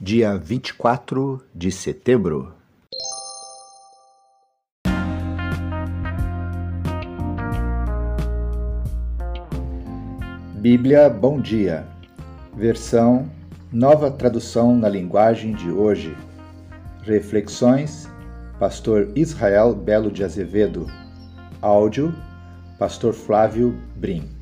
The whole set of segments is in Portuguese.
dia 24 de setembro. Bíblia Bom Dia, versão Nova Tradução na Linguagem de Hoje. Reflexões, Pastor Israel Belo de Azevedo. Áudio, Pastor Flávio Brim.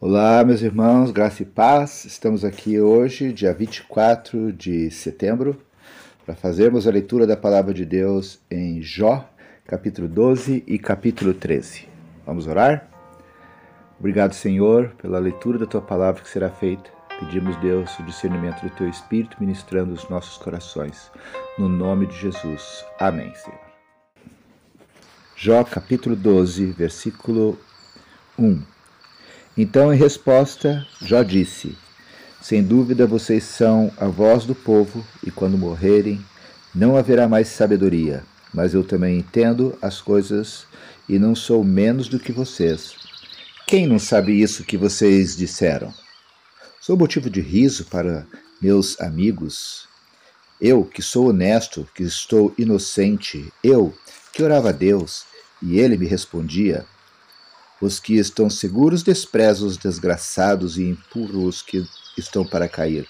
Olá, meus irmãos, graça e paz. Estamos aqui hoje, dia 24 de setembro, para fazermos a leitura da palavra de Deus em Jó, capítulo 12 e capítulo 13. Vamos orar? Obrigado, Senhor, pela leitura da tua palavra que será feita. Pedimos, Deus, o discernimento do teu Espírito ministrando os nossos corações. No nome de Jesus. Amém, Senhor. Jó, capítulo 12, versículo 1. Então, em resposta, Jó disse: Sem dúvida vocês são a voz do povo, e quando morrerem, não haverá mais sabedoria. Mas eu também entendo as coisas e não sou menos do que vocês. Quem não sabe isso que vocês disseram? Sou motivo de riso para meus amigos. Eu, que sou honesto, que estou inocente, eu, que orava a Deus, e ele me respondia. Os que estão seguros desprezam os desgraçados e empurram os que estão para cair.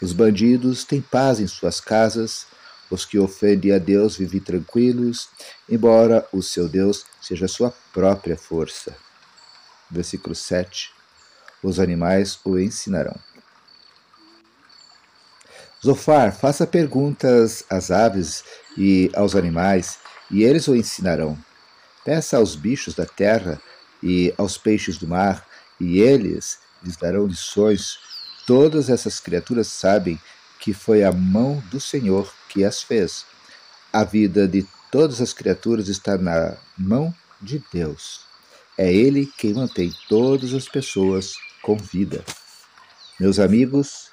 Os bandidos têm paz em suas casas, os que ofendem a Deus vivem tranquilos, embora o seu Deus seja sua própria força. Versículo 7. Os animais o ensinarão. Zofar, faça perguntas às aves e aos animais, e eles o ensinarão. Peça aos bichos da terra e aos peixes do mar, e eles lhes darão lições. Todas essas criaturas sabem que foi a mão do Senhor que as fez. A vida de todas as criaturas está na mão de Deus. É Ele quem mantém todas as pessoas com vida. Meus amigos,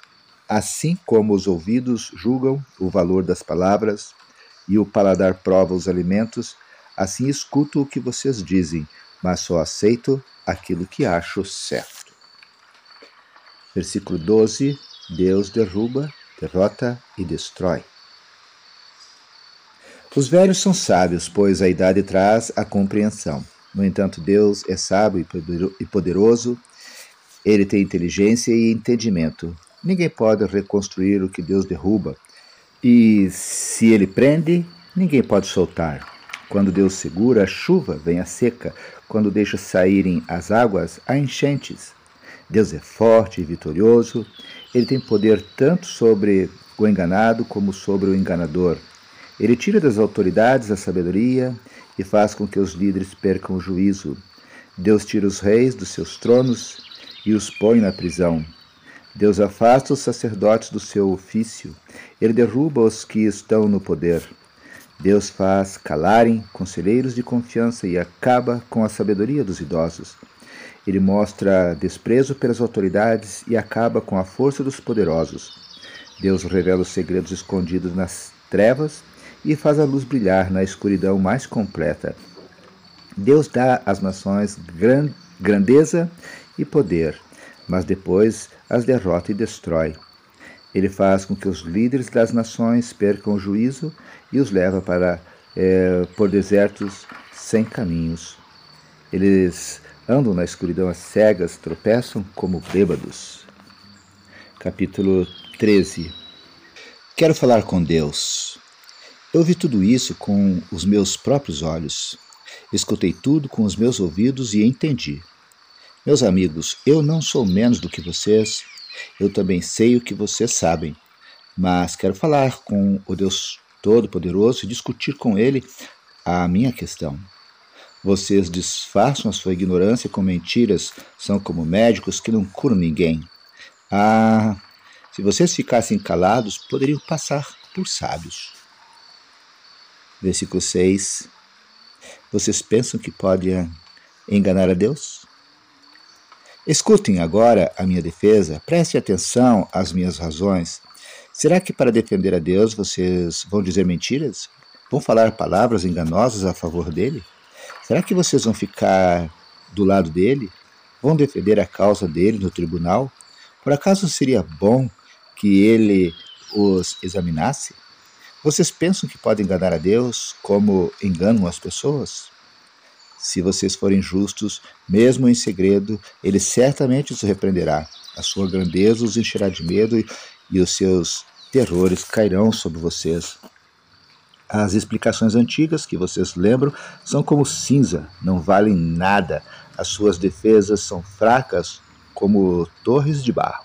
assim como os ouvidos julgam o valor das palavras e o paladar prova os alimentos, assim escuto o que vocês dizem, mas só aceito aquilo que acho certo. Versículo 12: Deus derruba, derrota e destrói. Os velhos são sábios, pois a idade traz a compreensão. No entanto, Deus é sábio e poderoso, ele tem inteligência e entendimento. Ninguém pode reconstruir o que Deus derruba, e se ele prende, ninguém pode soltar. Quando Deus segura a chuva, vem a seca. Quando deixa saírem as águas, há enchentes. Deus é forte e vitorioso. Ele tem poder tanto sobre o enganado como sobre o enganador. Ele tira das autoridades a sabedoria e faz com que os líderes percam o juízo. Deus tira os reis dos seus tronos e os põe na prisão. Deus afasta os sacerdotes do seu ofício. Ele derruba os que estão no poder. Deus faz calarem conselheiros de confiança e acaba com a sabedoria dos idosos. Ele mostra desprezo pelas autoridades e acaba com a força dos poderosos. Deus revela os segredos escondidos nas trevas e faz a luz brilhar na escuridão mais completa. Deus dá às nações gran grandeza e poder, mas depois as derrota e destrói. Ele faz com que os líderes das nações percam o juízo e os leva para é, por desertos sem caminhos. Eles andam na escuridão às cegas, tropeçam como bêbados. Capítulo 13 Quero falar com Deus. Eu vi tudo isso com os meus próprios olhos. Escutei tudo com os meus ouvidos e entendi. Meus amigos, eu não sou menos do que vocês eu também sei o que vocês sabem, mas quero falar com o Deus Todo-Poderoso e discutir com Ele a minha questão. Vocês disfarçam a sua ignorância com mentiras, são como médicos que não curam ninguém. Ah, se vocês ficassem calados, poderiam passar por sábios. Versículo 6. Vocês pensam que podem enganar a Deus? Escutem agora a minha defesa, preste atenção às minhas razões. Será que para defender a Deus vocês vão dizer mentiras? Vão falar palavras enganosas a favor dele? Será que vocês vão ficar do lado dele? Vão defender a causa dele no tribunal? Por acaso seria bom que ele os examinasse? Vocês pensam que podem enganar a Deus como enganam as pessoas? Se vocês forem justos, mesmo em segredo, ele certamente os repreenderá. A sua grandeza os encherá de medo e, os seus terrores cairão sobre vocês. As explicações antigas que vocês lembram são como cinza, não valem nada. As suas defesas são fracas como torres de barro.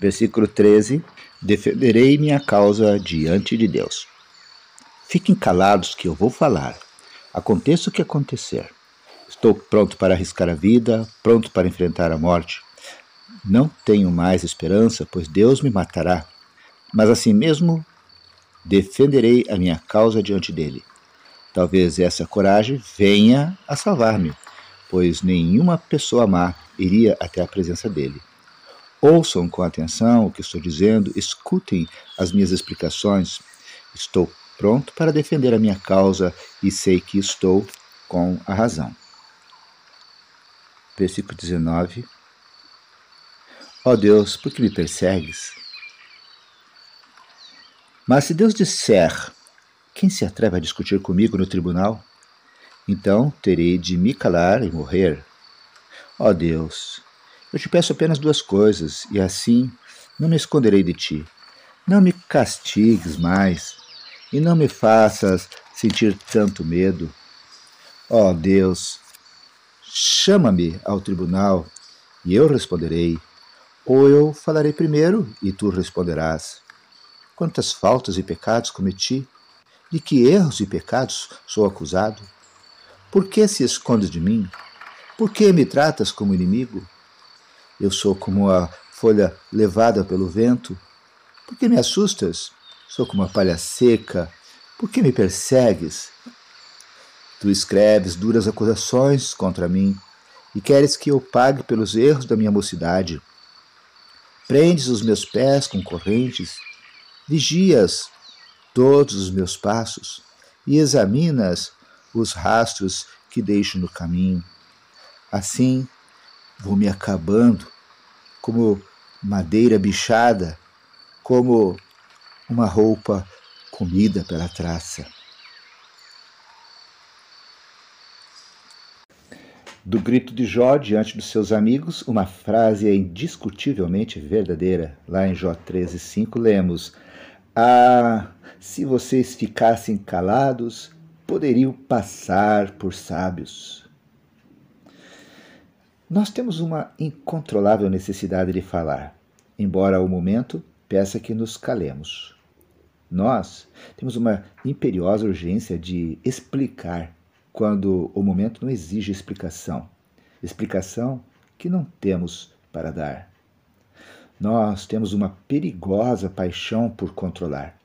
Versículo 13: Defenderei minha causa diante de Deus. Fiquem calados que eu vou falar. Aconteça o que acontecer. Estou pronto para arriscar a vida, pronto para enfrentar a morte. Não tenho mais esperança, pois Deus me matará. Mas assim mesmo defenderei a minha causa diante dele. Talvez essa coragem venha a salvar-me, pois nenhuma pessoa má iria até a presença dele. Ouçam com atenção o que estou dizendo, escutem as minhas explicações. Estou pronto para defender a minha causa e sei que estou com a razão. Versículo 19. Ó oh Deus, por que me persegues? Mas se Deus disser: Quem se atreve a discutir comigo no tribunal? Então terei de me calar e morrer. Ó oh Deus, eu te peço apenas duas coisas, e assim não me esconderei de ti. Não me castigues mais, e não me faças sentir tanto medo. Ó oh Deus, chama-me ao tribunal e eu responderei, ou eu falarei primeiro e tu responderás. Quantas faltas e pecados cometi? De que erros e pecados sou acusado? Por que se escondes de mim? Por que me tratas como inimigo? Eu sou como a folha levada pelo vento. Por que me assustas? Sou como uma palha seca. Por que me persegues? Tu escreves duras acusações contra mim e queres que eu pague pelos erros da minha mocidade. Prendes os meus pés com correntes, vigias todos os meus passos e examinas os rastros que deixo no caminho. Assim, vou me acabando como madeira bichada, como uma roupa comida pela traça. Do grito de Jó diante dos seus amigos, uma frase é indiscutivelmente verdadeira. Lá em Jó 13,5 lemos: Ah, se vocês ficassem calados, poderiam passar por sábios. Nós temos uma incontrolável necessidade de falar, embora ao momento peça que nos calemos. Nós temos uma imperiosa urgência de explicar quando o momento não exige explicação. Explicação que não temos para dar. Nós temos uma perigosa paixão por controlar.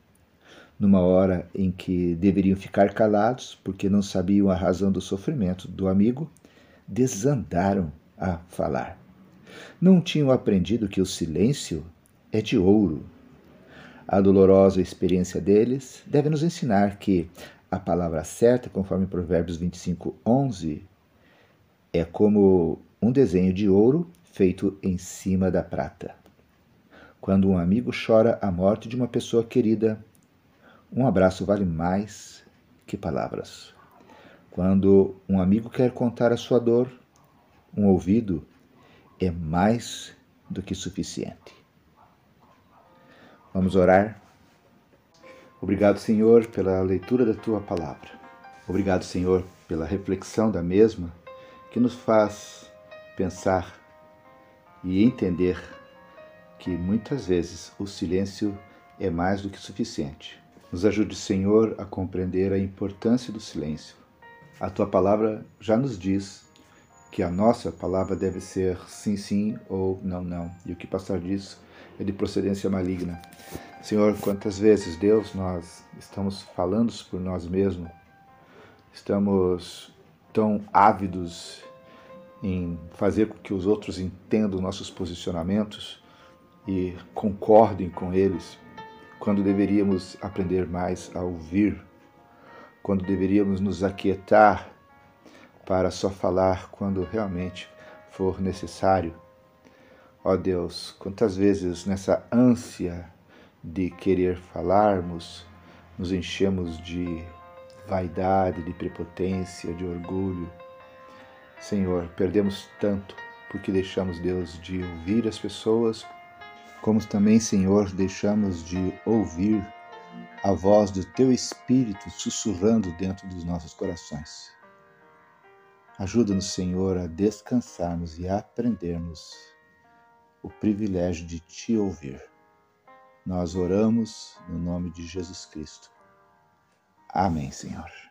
Numa hora em que deveriam ficar calados porque não sabiam a razão do sofrimento do amigo, desandaram a falar. Não tinham aprendido que o silêncio é de ouro. A dolorosa experiência deles deve nos ensinar que a palavra certa, conforme Provérbios 25, 11, é como um desenho de ouro feito em cima da prata. Quando um amigo chora a morte de uma pessoa querida, um abraço vale mais que palavras. Quando um amigo quer contar a sua dor, um ouvido é mais do que suficiente. Vamos orar? Obrigado, Senhor, pela leitura da tua palavra. Obrigado, Senhor, pela reflexão da mesma que nos faz pensar e entender que muitas vezes o silêncio é mais do que suficiente. Nos ajude, Senhor, a compreender a importância do silêncio. A tua palavra já nos diz que a nossa palavra deve ser sim, sim ou não, não. E o que passar disso é de procedência maligna. Senhor, quantas vezes, Deus, nós estamos falando por nós mesmos, estamos tão ávidos em fazer com que os outros entendam nossos posicionamentos e concordem com eles, quando deveríamos aprender mais a ouvir, quando deveríamos nos aquietar para só falar quando realmente for necessário. Ó Deus, quantas vezes nessa ânsia de querer falarmos, nos enchemos de vaidade, de prepotência, de orgulho. Senhor, perdemos tanto porque deixamos, Deus, de ouvir as pessoas, como também, Senhor, deixamos de ouvir a voz do Teu Espírito sussurrando dentro dos nossos corações. Ajuda-nos, Senhor, a descansarmos e a aprendermos o privilégio de Te ouvir. Nós oramos no nome de Jesus Cristo. Amém, Senhor.